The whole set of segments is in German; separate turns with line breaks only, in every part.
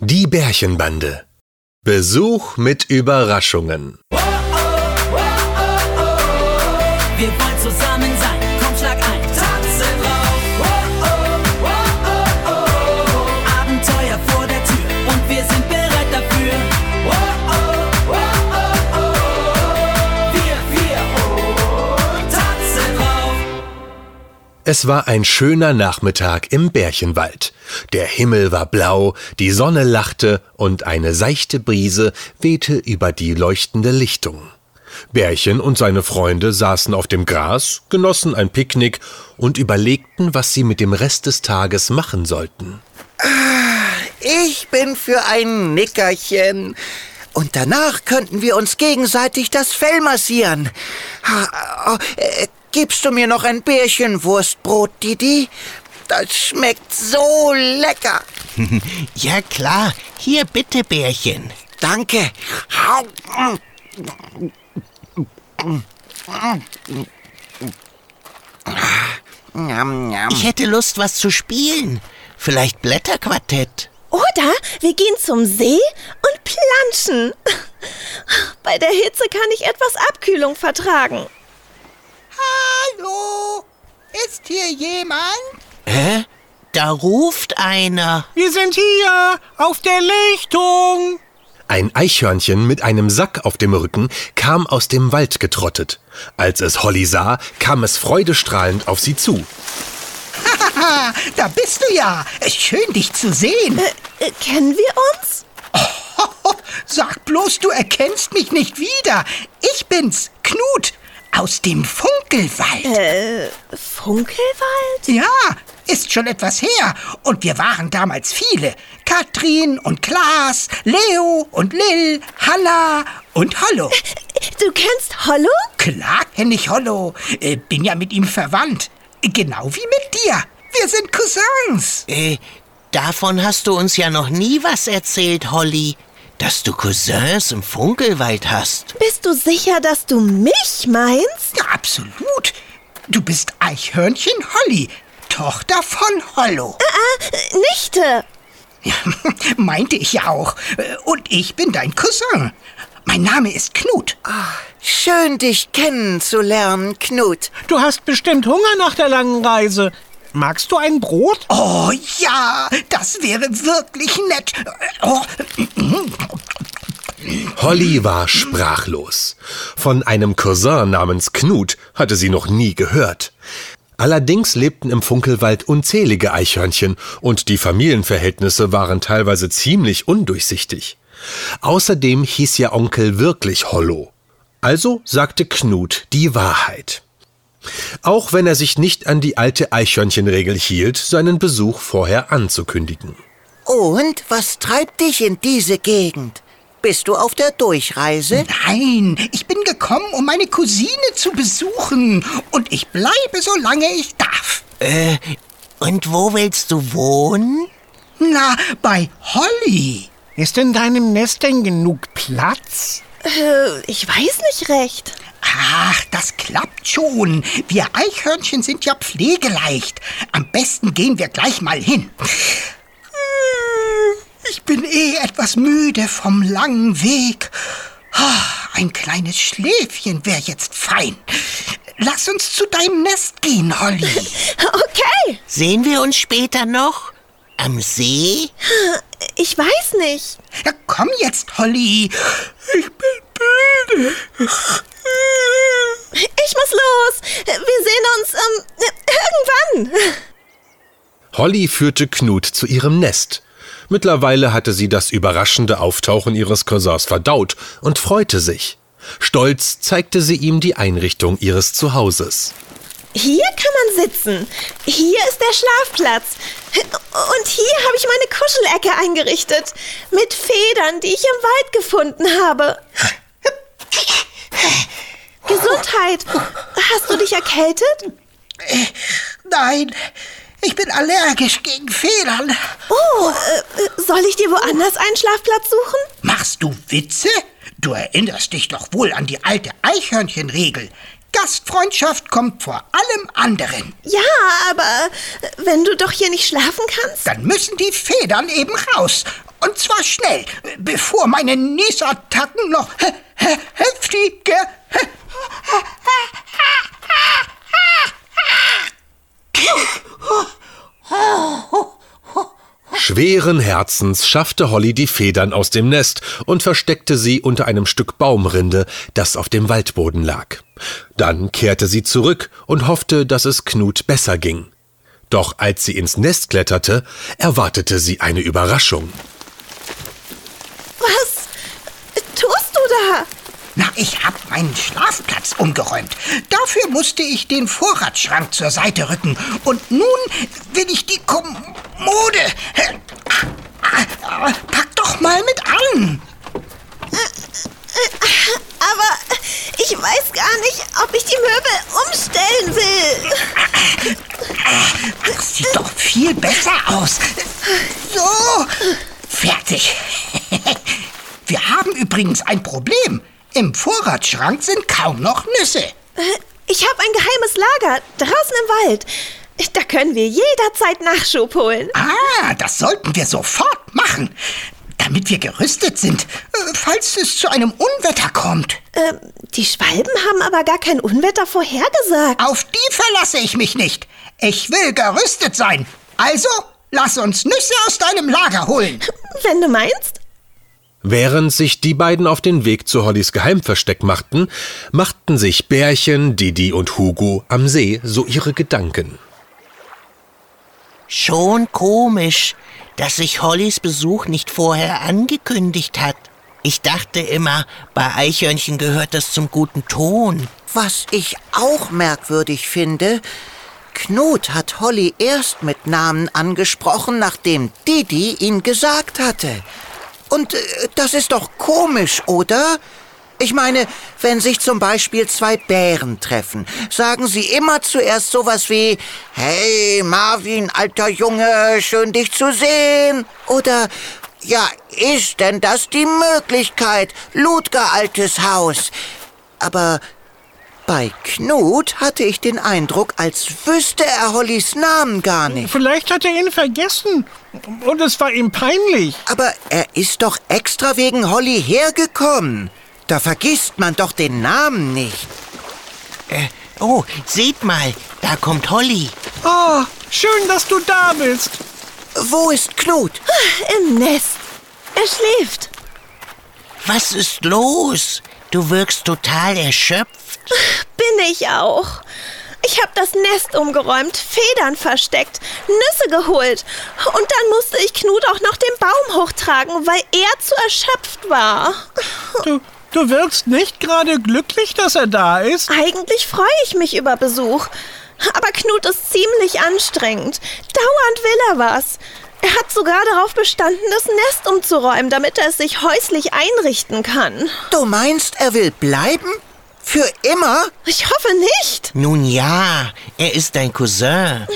Die Bärchenbande. Besuch mit Überraschungen. Es war ein schöner Nachmittag im Bärchenwald. Der Himmel war blau, die Sonne lachte und eine seichte Brise wehte über die leuchtende Lichtung. Bärchen und seine Freunde saßen auf dem Gras, genossen ein Picknick und überlegten, was sie mit dem Rest des Tages machen sollten.
Ich bin für ein Nickerchen. Und danach könnten wir uns gegenseitig das Fell massieren. Gibst du mir noch ein Bärchenwurstbrot, Didi? Das schmeckt so lecker.
Ja klar, hier bitte Bärchen.
Danke.
Ich hätte Lust, was zu spielen. Vielleicht Blätterquartett.
Oder wir gehen zum See und planschen. Bei der Hitze kann ich etwas Abkühlung vertragen.
Hallo? Ist hier jemand?
Hä? Da ruft einer.
Wir sind hier, auf der Lichtung.
Ein Eichhörnchen mit einem Sack auf dem Rücken kam aus dem Wald getrottet. Als es Holly sah, kam es freudestrahlend auf sie zu.
Haha, da bist du ja. Schön, dich zu sehen.
Äh, kennen wir uns?
Sag bloß, du erkennst mich nicht wieder. Ich bin's, Knut, aus dem Funkelwald.
Äh, Funkelwald?
Ja, ist schon etwas her. Und wir waren damals viele. Katrin und Klaas, Leo und Lil, Halla und Hollo.
Du kennst Hollow?
Klar kenn ich Hollo. Äh, bin ja mit ihm verwandt. Genau wie mit dir. Wir sind Cousins.
Äh, davon hast du uns ja noch nie was erzählt, Holly. Dass du Cousins im Funkelwald hast.
Bist du sicher, dass du mich meinst?
Ja, absolut. Du bist Eichhörnchen Holly, Tochter von Hollo.
Äh, Nichte.
Ja, meinte ich ja auch. Äh, Und ich bin dein Cousin. Mein Name ist Knut.
Schön, dich kennenzulernen, Knut.
Du hast bestimmt Hunger nach der langen Reise. Magst du ein Brot?
Oh ja, das wäre wirklich nett. Oh,
Holly war sprachlos. Von einem Cousin namens Knut hatte sie noch nie gehört. Allerdings lebten im Funkelwald unzählige Eichhörnchen und die Familienverhältnisse waren teilweise ziemlich undurchsichtig. Außerdem hieß ihr Onkel wirklich Hollow. Also sagte Knut die Wahrheit. Auch wenn er sich nicht an die alte Eichhörnchenregel hielt, seinen Besuch vorher anzukündigen.
Und was treibt dich in diese Gegend? Bist du auf der Durchreise?
nein, ich bin gekommen, um meine Cousine zu besuchen. Und ich bleibe, solange ich darf.
Äh, und wo willst du wohnen?
Na, bei Holly.
Ist in deinem Nest denn genug Platz?
Äh, ich weiß nicht recht.
Ach, das klappt schon. Wir Eichhörnchen sind ja pflegeleicht. Am besten gehen wir gleich mal hin. Ich bin eh etwas müde vom langen Weg. Ah, Ein kleines Schläfchen wäre jetzt fein. Lass uns zu deinem Nest gehen, Holly.
Okay,
Sehen wir uns später noch? Am See?
ich weiß nicht.
Ja, komm jetzt, Holly. Ich bin müde.
Ich muss los. Wir sehen uns ähm, irgendwann.
Holly führte Knut zu ihrem Nest. Mittlerweile hatte sie das überraschende Auftauchen ihres Cousins verdaut und freute sich. Stolz zeigte sie ihm die Einrichtung ihres Zuhauses.
Hier kann man sitzen. Hier ist der Schlafplatz. Und hier habe ich meine Kuschelecke eingerichtet. Mit Federn, die ich im Wald gefunden habe. Gesundheit. Hast du dich erkältet?
Nein, ich bin allergisch gegen Federn.
Oh, äh, äh, soll ich dir woanders einen Schlafplatz suchen?
Machst du Witze? Du erinnerst dich doch wohl an die alte Eichhörnchenregel. Gastfreundschaft kommt vor allem anderen.
Ja, aber äh, wenn du doch hier nicht schlafen kannst.
Dann müssen die Federn eben raus. Und zwar schnell, bevor meine Niesattacken noch he he heftiger.
Schweren Herzens schaffte Holly die Federn aus dem Nest und versteckte sie unter einem Stück Baumrinde, das auf dem Waldboden lag. Dann kehrte sie zurück und hoffte, dass es Knut besser ging. Doch als sie ins Nest kletterte, erwartete sie eine Überraschung.
Was tust du da?
Na, ich hab meinen Schlafplatz umgeräumt. Dafür musste ich den Vorratsschrank zur Seite rücken. Und nun will ich die Kommode. Pack doch mal mit an.
Aber ich weiß gar nicht, ob ich die Möbel umstellen will.
Das sieht doch viel besser aus. So, fertig. Wir haben übrigens ein Problem. Im Vorratsschrank sind kaum noch Nüsse.
Ich habe ein geheimes Lager draußen im Wald. Da können wir jederzeit Nachschub holen.
Ah, das sollten wir sofort machen, damit wir gerüstet sind, äh, falls es zu einem Unwetter kommt.
Ähm, die Schwalben haben aber gar kein Unwetter vorhergesagt.
Auf die verlasse ich mich nicht. Ich will gerüstet sein. Also, lass uns Nüsse aus deinem Lager holen.
Wenn du meinst.
Während sich die beiden auf den Weg zu Hollys Geheimversteck machten, machten sich Bärchen, Didi und Hugo am See so ihre Gedanken.
Schon komisch, dass sich Hollys Besuch nicht vorher angekündigt hat. Ich dachte immer, bei Eichhörnchen gehört das zum guten Ton.
Was ich auch merkwürdig finde, Knut hat Holly erst mit Namen angesprochen, nachdem Didi ihn gesagt hatte. Und äh, das ist doch komisch, oder? Ich meine, wenn sich zum Beispiel zwei Bären treffen, sagen sie immer zuerst sowas wie Hey Marvin, alter Junge, schön dich zu sehen. Oder ja, ist denn das die Möglichkeit, Ludger altes Haus? Aber bei Knut hatte ich den Eindruck, als wüsste er Hollys Namen gar nicht.
Vielleicht hat er ihn vergessen. Und es war ihm peinlich.
Aber er ist doch extra wegen Holly hergekommen. Da vergisst man doch den Namen nicht.
Äh, oh, seht mal, da kommt Holly.
Oh, schön, dass du da bist.
Wo ist Knut?
Im Nest. Er schläft.
Was ist los? Du wirkst total erschöpft.
Bin ich auch. Ich habe das Nest umgeräumt, Federn versteckt, Nüsse geholt. Und dann musste ich Knut auch noch den Baum hochtragen, weil er zu erschöpft war.
Du, du wirkst nicht gerade glücklich, dass er da ist.
Eigentlich freue ich mich über Besuch. Aber Knut ist ziemlich anstrengend. Dauernd will er was. Er hat sogar darauf bestanden, das Nest umzuräumen, damit er es sich häuslich einrichten kann.
Du meinst, er will bleiben? Für immer?
Ich hoffe nicht,
Nun ja, er ist dein Cousin.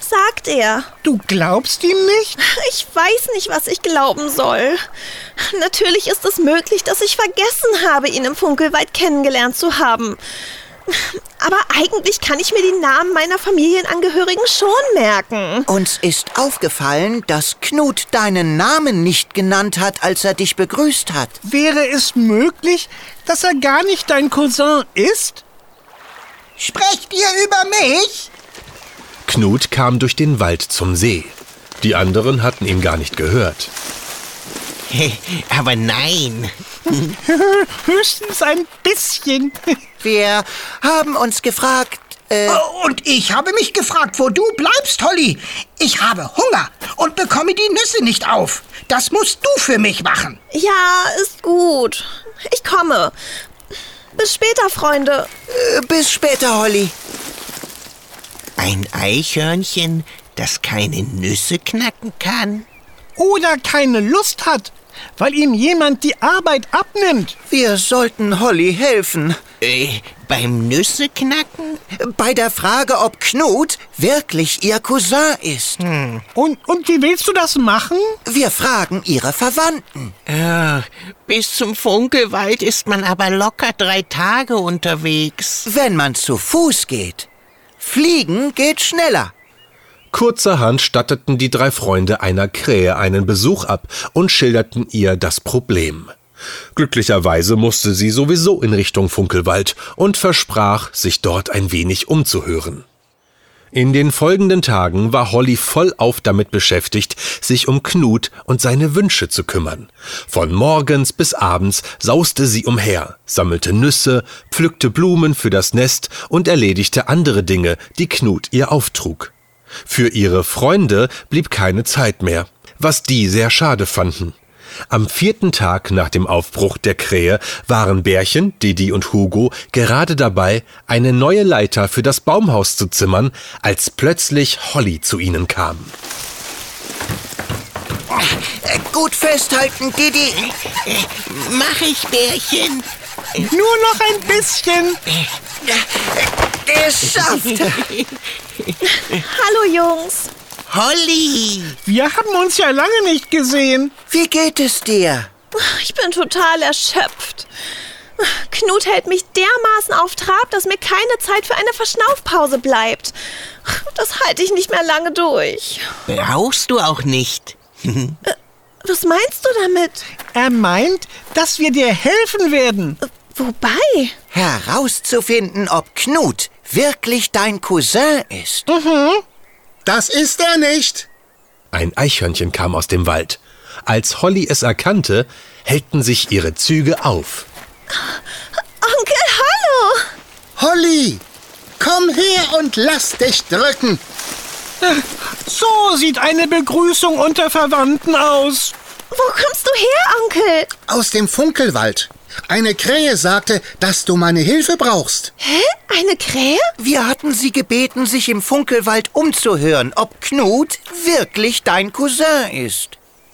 sagt er.
Du glaubst ihm nicht?
Ich weiß nicht, was ich glauben soll. Natürlich ist es möglich, dass ich vergessen habe, ihn im Funkelwald kennengelernt zu haben. Aber eigentlich kann ich mir die Namen meiner Familienangehörigen schon merken.
Uns ist aufgefallen, dass Knut deinen Namen nicht genannt hat, als er dich begrüßt hat.
Wäre es möglich, dass er gar nicht dein Cousin ist?
Sprecht ihr über mich?
Knut kam durch den Wald zum See. Die anderen hatten ihn gar nicht gehört.
Aber nein.
Höchstens ein bisschen.
Wir haben uns gefragt, äh,
Oh, Und ich habe mich gefragt, wo du bleibst, Holly. Ich habe Hunger und bekomme die Nüsse nicht auf. Das musst du für mich machen.
Ja, ist gut. Ich komme. Bis später, Freunde.
äh, bis später, Holly.
Ein Eichhörnchen, das keine Nüsse knacken kann?
Oder keine Lust hat, weil ihm jemand die Arbeit abnimmt.
Wir sollten Holly helfen.
Äh, beim Nüsse knacken?
Bei der Frage, ob Knut wirklich ihr Cousin ist.
Und, und wie willst du das machen?
Wir fragen ihre Verwandten.
Ja, bis zum Funkelwald ist man aber locker drei Tage unterwegs.
Wenn man zu Fuß geht. Fliegen geht schneller.
Kurzerhand statteten die drei Freunde einer Krähe einen Besuch ab und schilderten ihr das Problem. Glücklicherweise musste sie sowieso in Richtung Funkelwald und versprach, sich dort ein wenig umzuhören. In den folgenden Tagen war Holly vollauf damit beschäftigt, sich um Knut und seine Wünsche zu kümmern. Von morgens bis abends sauste sie umher, sammelte Nüsse, pflückte Blumen für das Nest und erledigte andere Dinge, die Knut ihr auftrug. Für ihre Freunde blieb keine Zeit mehr, was die sehr schade fanden. Am vierten Tag nach dem Aufbruch der Krähe waren Bärchen, Didi und Hugo gerade dabei, eine neue Leiter für das Baumhaus zu zimmern, als plötzlich Holly zu ihnen kam.
Gut festhalten, Didi.
Mach ich, Bärchen.
Nur noch ein bisschen.
Geschafft.
Hallo Jungs.
Holly.
Wir haben uns ja lange nicht gesehen.
Wie geht es dir?
Ich bin total erschöpft. Knut hält mich dermaßen auf Trab, dass mir keine Zeit für eine Verschnaufpause bleibt. Das halte ich nicht mehr lange durch.
Brauchst du auch nicht.
Was meinst du damit?
Er meint, dass wir dir helfen werden.
Wobei?
Herauszufinden, ob Knut wirklich dein Cousin ist.
Das ist er nicht.
Ein Eichhörnchen kam aus dem Wald. Als Holly es erkannte, hellten sich ihre Züge auf.
Onkel, hallo!
Holly, komm her und lass dich drücken.
So sieht eine Begrüßung unter Verwandten aus.
Wo kommst du her, Onkel?
Aus dem Funkelwald. Eine Krähe sagte, dass du meine Hilfe brauchst.
Hä? Eine Krähe?
Wir hatten sie gebeten, sich im Funkelwald umzuhören, ob Knut wirklich dein Cousin ist.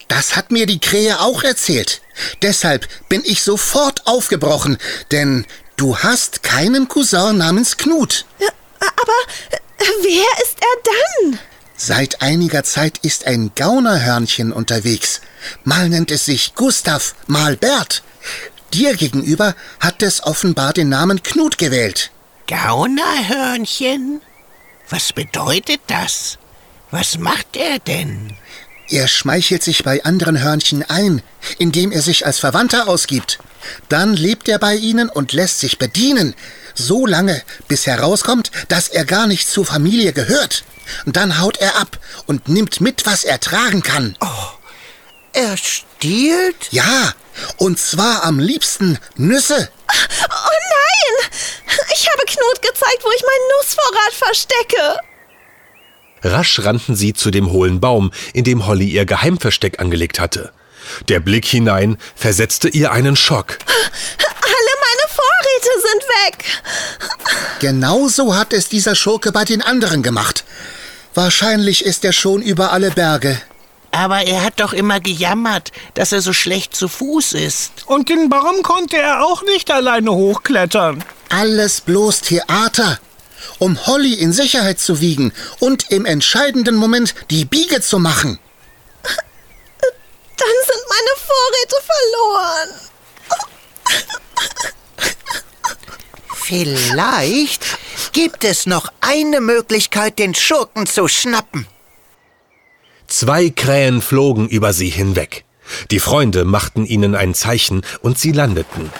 Das hat mir die Krähe auch erzählt. Deshalb bin ich sofort aufgebrochen, denn du hast keinen Cousin namens Knut.
Ja, aber äh, wer ist er dann?
Seit einiger Zeit ist ein Gaunerhörnchen unterwegs. Mal nennt es sich Gustav, mal Bert. Dir gegenüber hat es offenbar den Namen Knut gewählt.
Gaunerhörnchen? Was bedeutet das? Was macht er denn?
Er schmeichelt sich bei anderen Hörnchen ein, indem er sich als Verwandter ausgibt. Dann lebt er bei ihnen und lässt sich bedienen, so lange, bis herauskommt, dass er gar nicht zur Familie gehört. Dann haut er ab und nimmt mit, was er tragen kann.
Er stiehlt?
Ja, und zwar am liebsten Nüsse.
Oh nein! Ich habe Knut gezeigt, wo ich meinen Nussvorrat verstecke.
Rasch rannten sie zu dem hohlen Baum, in dem Holly ihr Geheimversteck angelegt hatte. Der Blick hinein versetzte ihr einen Schock.
Alle meine Vorräte sind weg.
Genauso hat es dieser Schurke bei den anderen gemacht. Wahrscheinlich ist er schon über alle Berge.
Aber er hat doch immer gejammert, dass er so schlecht zu Fuß ist.
Und den Baum konnte er auch nicht alleine hochklettern.
Alles bloß Theater. Um Holly in Sicherheit zu wiegen und im entscheidenden Moment die Biege zu machen.
Dann sind meine Vorräte verloren.
Vielleicht gibt es noch eine Möglichkeit, den Schurken zu schnappen.
Zwei Krähen flogen über sie hinweg. Die Freunde machten ihnen ein Zeichen und sie landeten.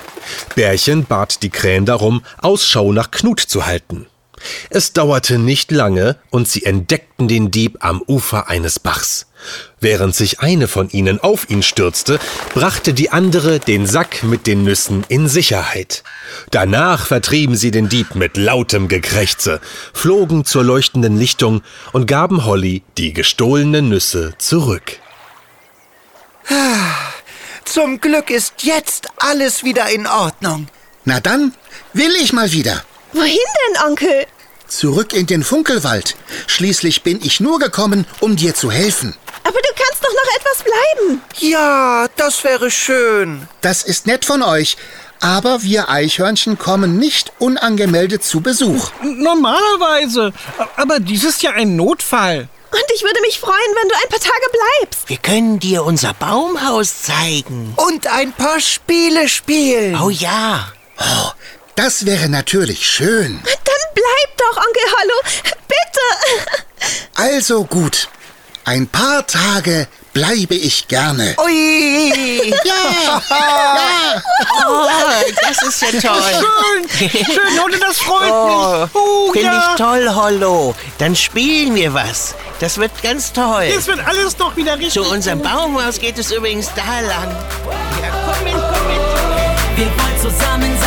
Bärchen bat die Krähen darum, Ausschau nach Knut zu halten. Es dauerte nicht lange und sie entdeckten den Dieb am Ufer eines Bachs. Während sich eine von ihnen auf ihn stürzte, brachte die andere den Sack mit den Nüssen in Sicherheit. Danach vertrieben sie den Dieb mit lautem Gekrächze, flogen zur leuchtenden Lichtung und gaben Holly die gestohlenen Nüsse zurück.
Zum Glück ist jetzt alles wieder in Ordnung.
Na dann, will ich mal wieder.
Wohin denn, Onkel?
Zurück in den Funkelwald. Schließlich bin ich nur gekommen, um dir zu helfen.
Aber du kannst doch noch etwas bleiben.
Ja, das wäre schön.
Das ist nett von euch, aber wir Eichhörnchen kommen nicht unangemeldet zu Besuch.
Normalerweise. Aber dies ist ja ein Notfall.
Und ich würde mich freuen, wenn du ein paar Tage bleibst.
Wir können dir unser Baumhaus zeigen.
Und ein paar Spiele spielen.
Oh ja.
Das wäre natürlich schön.
Dann bleib doch, Onkel Hollow. Bitte.
Also gut. Ein paar Tage bleibe ich gerne.
Ui!
Ja, ja.
Oh, das ist ja toll.
Schön, schön, Holly, das freut
Oh,
mich. Oh,
Finde
ja.
ich toll, Hollo. Dann spielen wir was. Das wird ganz toll.
Jetzt wird alles doch wieder richtig.
Zu unserem. Baumhaus geht es übrigens da lang. Ja, komm mit, komm mit.
Wir wollen zusammen